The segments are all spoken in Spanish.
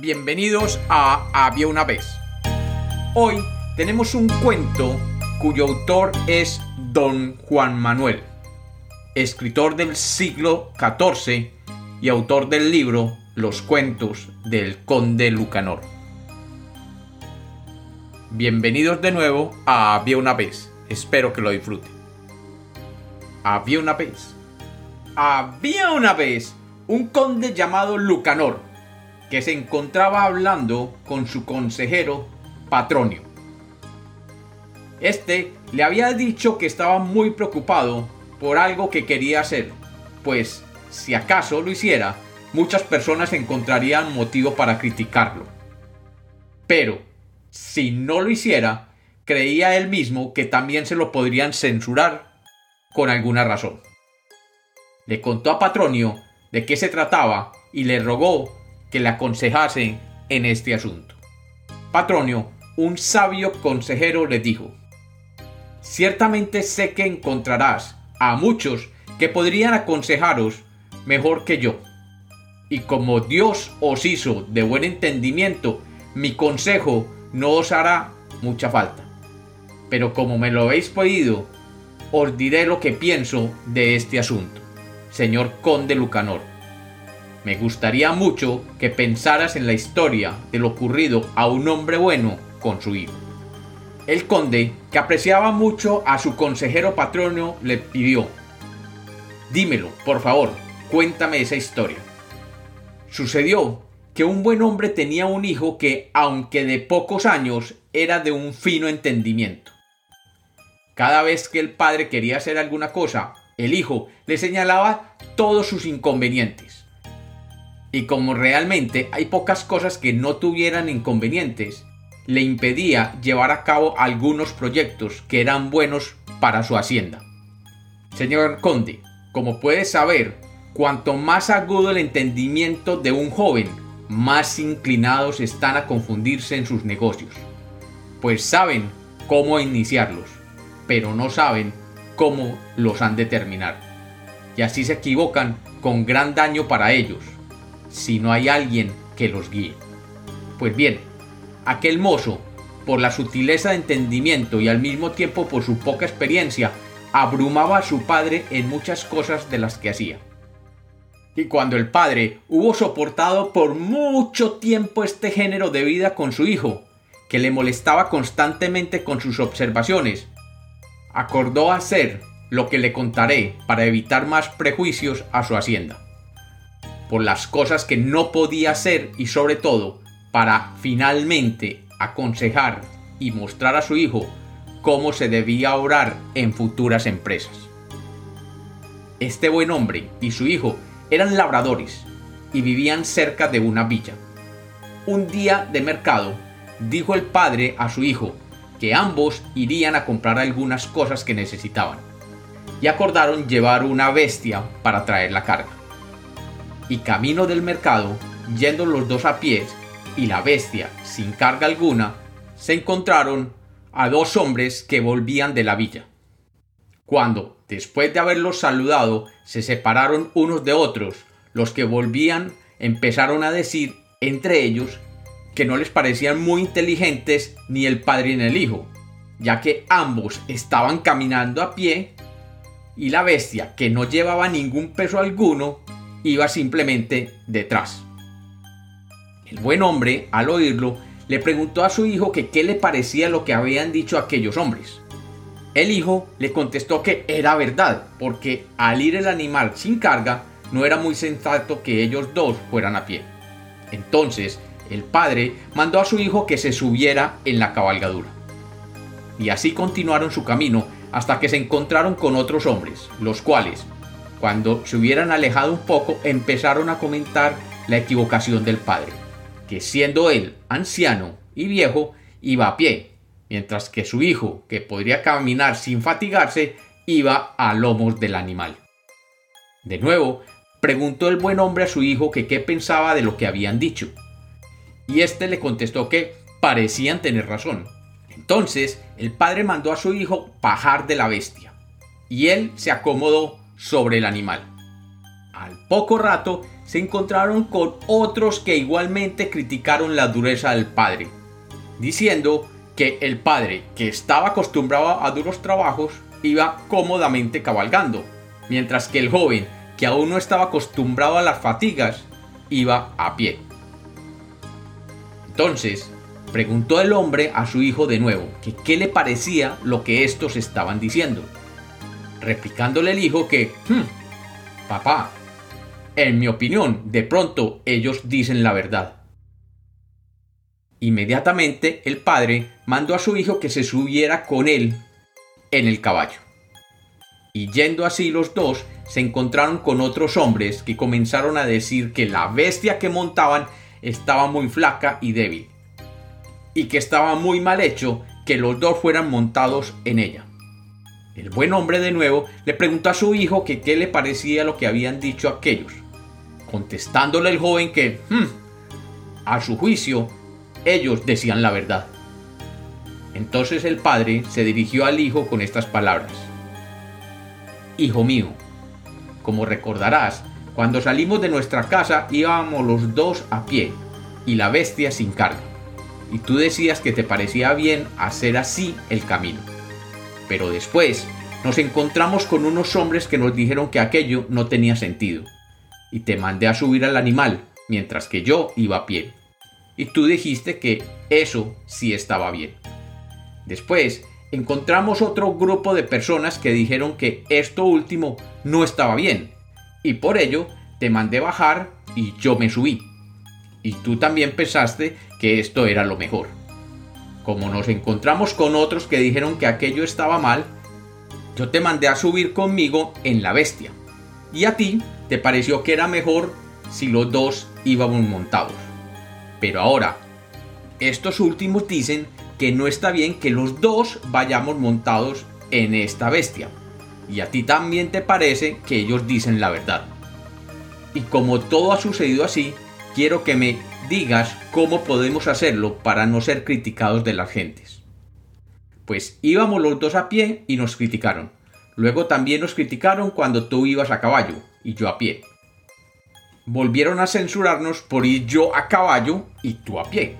Bienvenidos a Había una vez. Hoy tenemos un cuento cuyo autor es Don Juan Manuel, escritor del siglo XIV y autor del libro Los cuentos del conde Lucanor. Bienvenidos de nuevo a Había una vez. Espero que lo disfruten. Había una vez. Había una vez un conde llamado Lucanor que se encontraba hablando con su consejero Patronio. Este le había dicho que estaba muy preocupado por algo que quería hacer, pues si acaso lo hiciera, muchas personas encontrarían motivo para criticarlo. Pero, si no lo hiciera, creía él mismo que también se lo podrían censurar con alguna razón. Le contó a Patronio de qué se trataba y le rogó que le aconsejase en este asunto. Patronio, un sabio consejero, le dijo, Ciertamente sé que encontrarás a muchos que podrían aconsejaros mejor que yo. Y como Dios os hizo de buen entendimiento, mi consejo no os hará mucha falta. Pero como me lo habéis pedido, os diré lo que pienso de este asunto, señor conde Lucanor. Me gustaría mucho que pensaras en la historia de lo ocurrido a un hombre bueno con su hijo. El conde, que apreciaba mucho a su consejero patrono, le pidió, Dímelo, por favor, cuéntame esa historia. Sucedió que un buen hombre tenía un hijo que, aunque de pocos años, era de un fino entendimiento. Cada vez que el padre quería hacer alguna cosa, el hijo le señalaba todos sus inconvenientes y como realmente hay pocas cosas que no tuvieran inconvenientes, le impedía llevar a cabo algunos proyectos que eran buenos para su hacienda. Señor Conde, como puede saber, cuanto más agudo el entendimiento de un joven, más inclinados están a confundirse en sus negocios, pues saben cómo iniciarlos, pero no saben cómo los han de terminar. Y así se equivocan con gran daño para ellos, si no hay alguien que los guíe. Pues bien, aquel mozo, por la sutileza de entendimiento y al mismo tiempo por su poca experiencia, abrumaba a su padre en muchas cosas de las que hacía. Y cuando el padre hubo soportado por mucho tiempo este género de vida con su hijo, que le molestaba constantemente con sus observaciones, acordó hacer lo que le contaré para evitar más prejuicios a su hacienda por las cosas que no podía hacer y sobre todo para finalmente aconsejar y mostrar a su hijo cómo se debía orar en futuras empresas. Este buen hombre y su hijo eran labradores y vivían cerca de una villa. Un día de mercado, dijo el padre a su hijo que ambos irían a comprar algunas cosas que necesitaban y acordaron llevar una bestia para traer la carga y camino del mercado, yendo los dos a pies, y la bestia, sin carga alguna, se encontraron a dos hombres que volvían de la villa. Cuando, después de haberlos saludado, se separaron unos de otros, los que volvían empezaron a decir entre ellos que no les parecían muy inteligentes ni el padre ni el hijo, ya que ambos estaban caminando a pie y la bestia, que no llevaba ningún peso alguno, iba simplemente detrás. El buen hombre, al oírlo, le preguntó a su hijo que qué le parecía lo que habían dicho aquellos hombres. El hijo le contestó que era verdad, porque al ir el animal sin carga, no era muy sensato que ellos dos fueran a pie. Entonces, el padre mandó a su hijo que se subiera en la cabalgadura. Y así continuaron su camino hasta que se encontraron con otros hombres, los cuales, cuando se hubieran alejado un poco, empezaron a comentar la equivocación del padre, que siendo él anciano y viejo, iba a pie, mientras que su hijo, que podría caminar sin fatigarse, iba a lomos del animal. De nuevo, preguntó el buen hombre a su hijo que qué pensaba de lo que habían dicho. Y éste le contestó que parecían tener razón. Entonces el padre mandó a su hijo bajar de la bestia, y él se acomodó sobre el animal. Al poco rato se encontraron con otros que igualmente criticaron la dureza del padre, diciendo que el padre, que estaba acostumbrado a duros trabajos, iba cómodamente cabalgando, mientras que el joven, que aún no estaba acostumbrado a las fatigas, iba a pie. Entonces, preguntó el hombre a su hijo de nuevo que qué le parecía lo que estos estaban diciendo, replicándole el hijo que, hmm, papá, en mi opinión, de pronto ellos dicen la verdad. Inmediatamente el padre mandó a su hijo que se subiera con él en el caballo. Y yendo así los dos, se encontraron con otros hombres que comenzaron a decir que la bestia que montaban estaba muy flaca y débil, y que estaba muy mal hecho que los dos fueran montados en ella. El buen hombre de nuevo le preguntó a su hijo que qué le parecía lo que habían dicho aquellos, contestándole el joven que, hmm, a su juicio, ellos decían la verdad. Entonces el padre se dirigió al hijo con estas palabras. Hijo mío, como recordarás, cuando salimos de nuestra casa íbamos los dos a pie y la bestia sin carga. Y tú decías que te parecía bien hacer así el camino. Pero después nos encontramos con unos hombres que nos dijeron que aquello no tenía sentido. Y te mandé a subir al animal, mientras que yo iba a pie. Y tú dijiste que eso sí estaba bien. Después encontramos otro grupo de personas que dijeron que esto último no estaba bien, y por ello te mandé bajar y yo me subí. Y tú también pensaste que esto era lo mejor. Como nos encontramos con otros que dijeron que aquello estaba mal, yo te mandé a subir conmigo en la bestia. Y a ti te pareció que era mejor si los dos íbamos montados. Pero ahora, estos últimos dicen que no está bien que los dos vayamos montados en esta bestia. Y a ti también te parece que ellos dicen la verdad. Y como todo ha sucedido así, quiero que me digas cómo podemos hacerlo para no ser criticados de las gentes. Pues íbamos los dos a pie y nos criticaron. Luego también nos criticaron cuando tú ibas a caballo y yo a pie. Volvieron a censurarnos por ir yo a caballo y tú a pie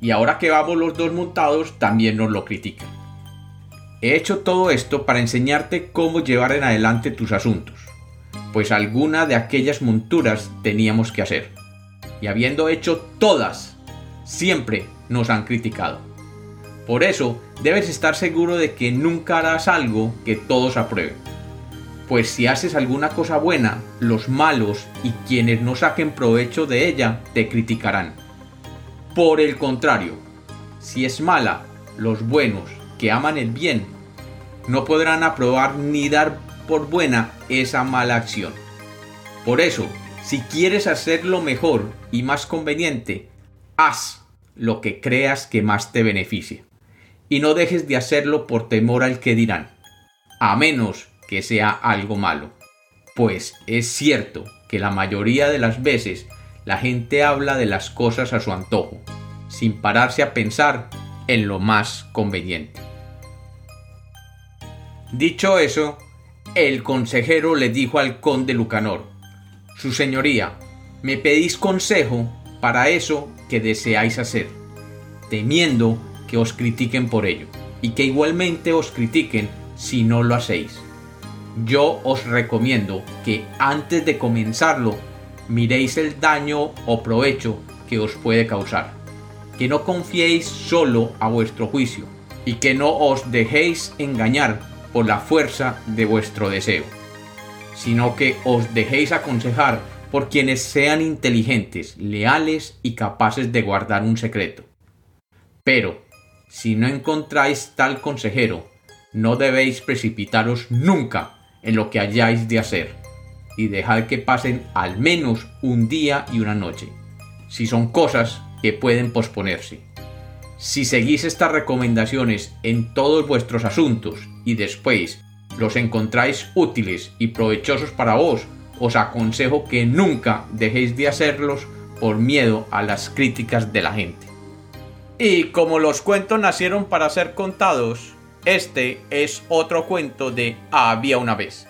y ahora que vamos los dos montados también nos lo critican. He hecho todo esto para enseñarte cómo llevar en adelante tus asuntos, pues alguna de aquellas monturas teníamos que hacer, y habiendo hecho todas, siempre nos han criticado. Por eso debes estar seguro de que nunca harás algo que todos aprueben, pues si haces alguna cosa buena, los malos y quienes no saquen provecho de ella te criticarán por el contrario, si es mala, los buenos que aman el bien no podrán aprobar ni dar por buena esa mala acción. Por eso, si quieres hacerlo mejor y más conveniente, haz lo que creas que más te beneficie. Y no dejes de hacerlo por temor al que dirán, a menos que sea algo malo. Pues es cierto que la mayoría de las veces la gente habla de las cosas a su antojo, sin pararse a pensar en lo más conveniente. Dicho eso, el consejero le dijo al conde Lucanor, Su señoría, me pedís consejo para eso que deseáis hacer, temiendo que os critiquen por ello, y que igualmente os critiquen si no lo hacéis. Yo os recomiendo que antes de comenzarlo miréis el daño o provecho que os puede causar. Que no confiéis solo a vuestro juicio y que no os dejéis engañar por la fuerza de vuestro deseo, sino que os dejéis aconsejar por quienes sean inteligentes, leales y capaces de guardar un secreto. Pero, si no encontráis tal consejero, no debéis precipitaros nunca en lo que hayáis de hacer y dejad que pasen al menos un día y una noche, si son cosas que pueden posponerse. Si seguís estas recomendaciones en todos vuestros asuntos y después los encontráis útiles y provechosos para vos, os aconsejo que nunca dejéis de hacerlos por miedo a las críticas de la gente. Y como los cuentos nacieron para ser contados, este es otro cuento de Había una vez.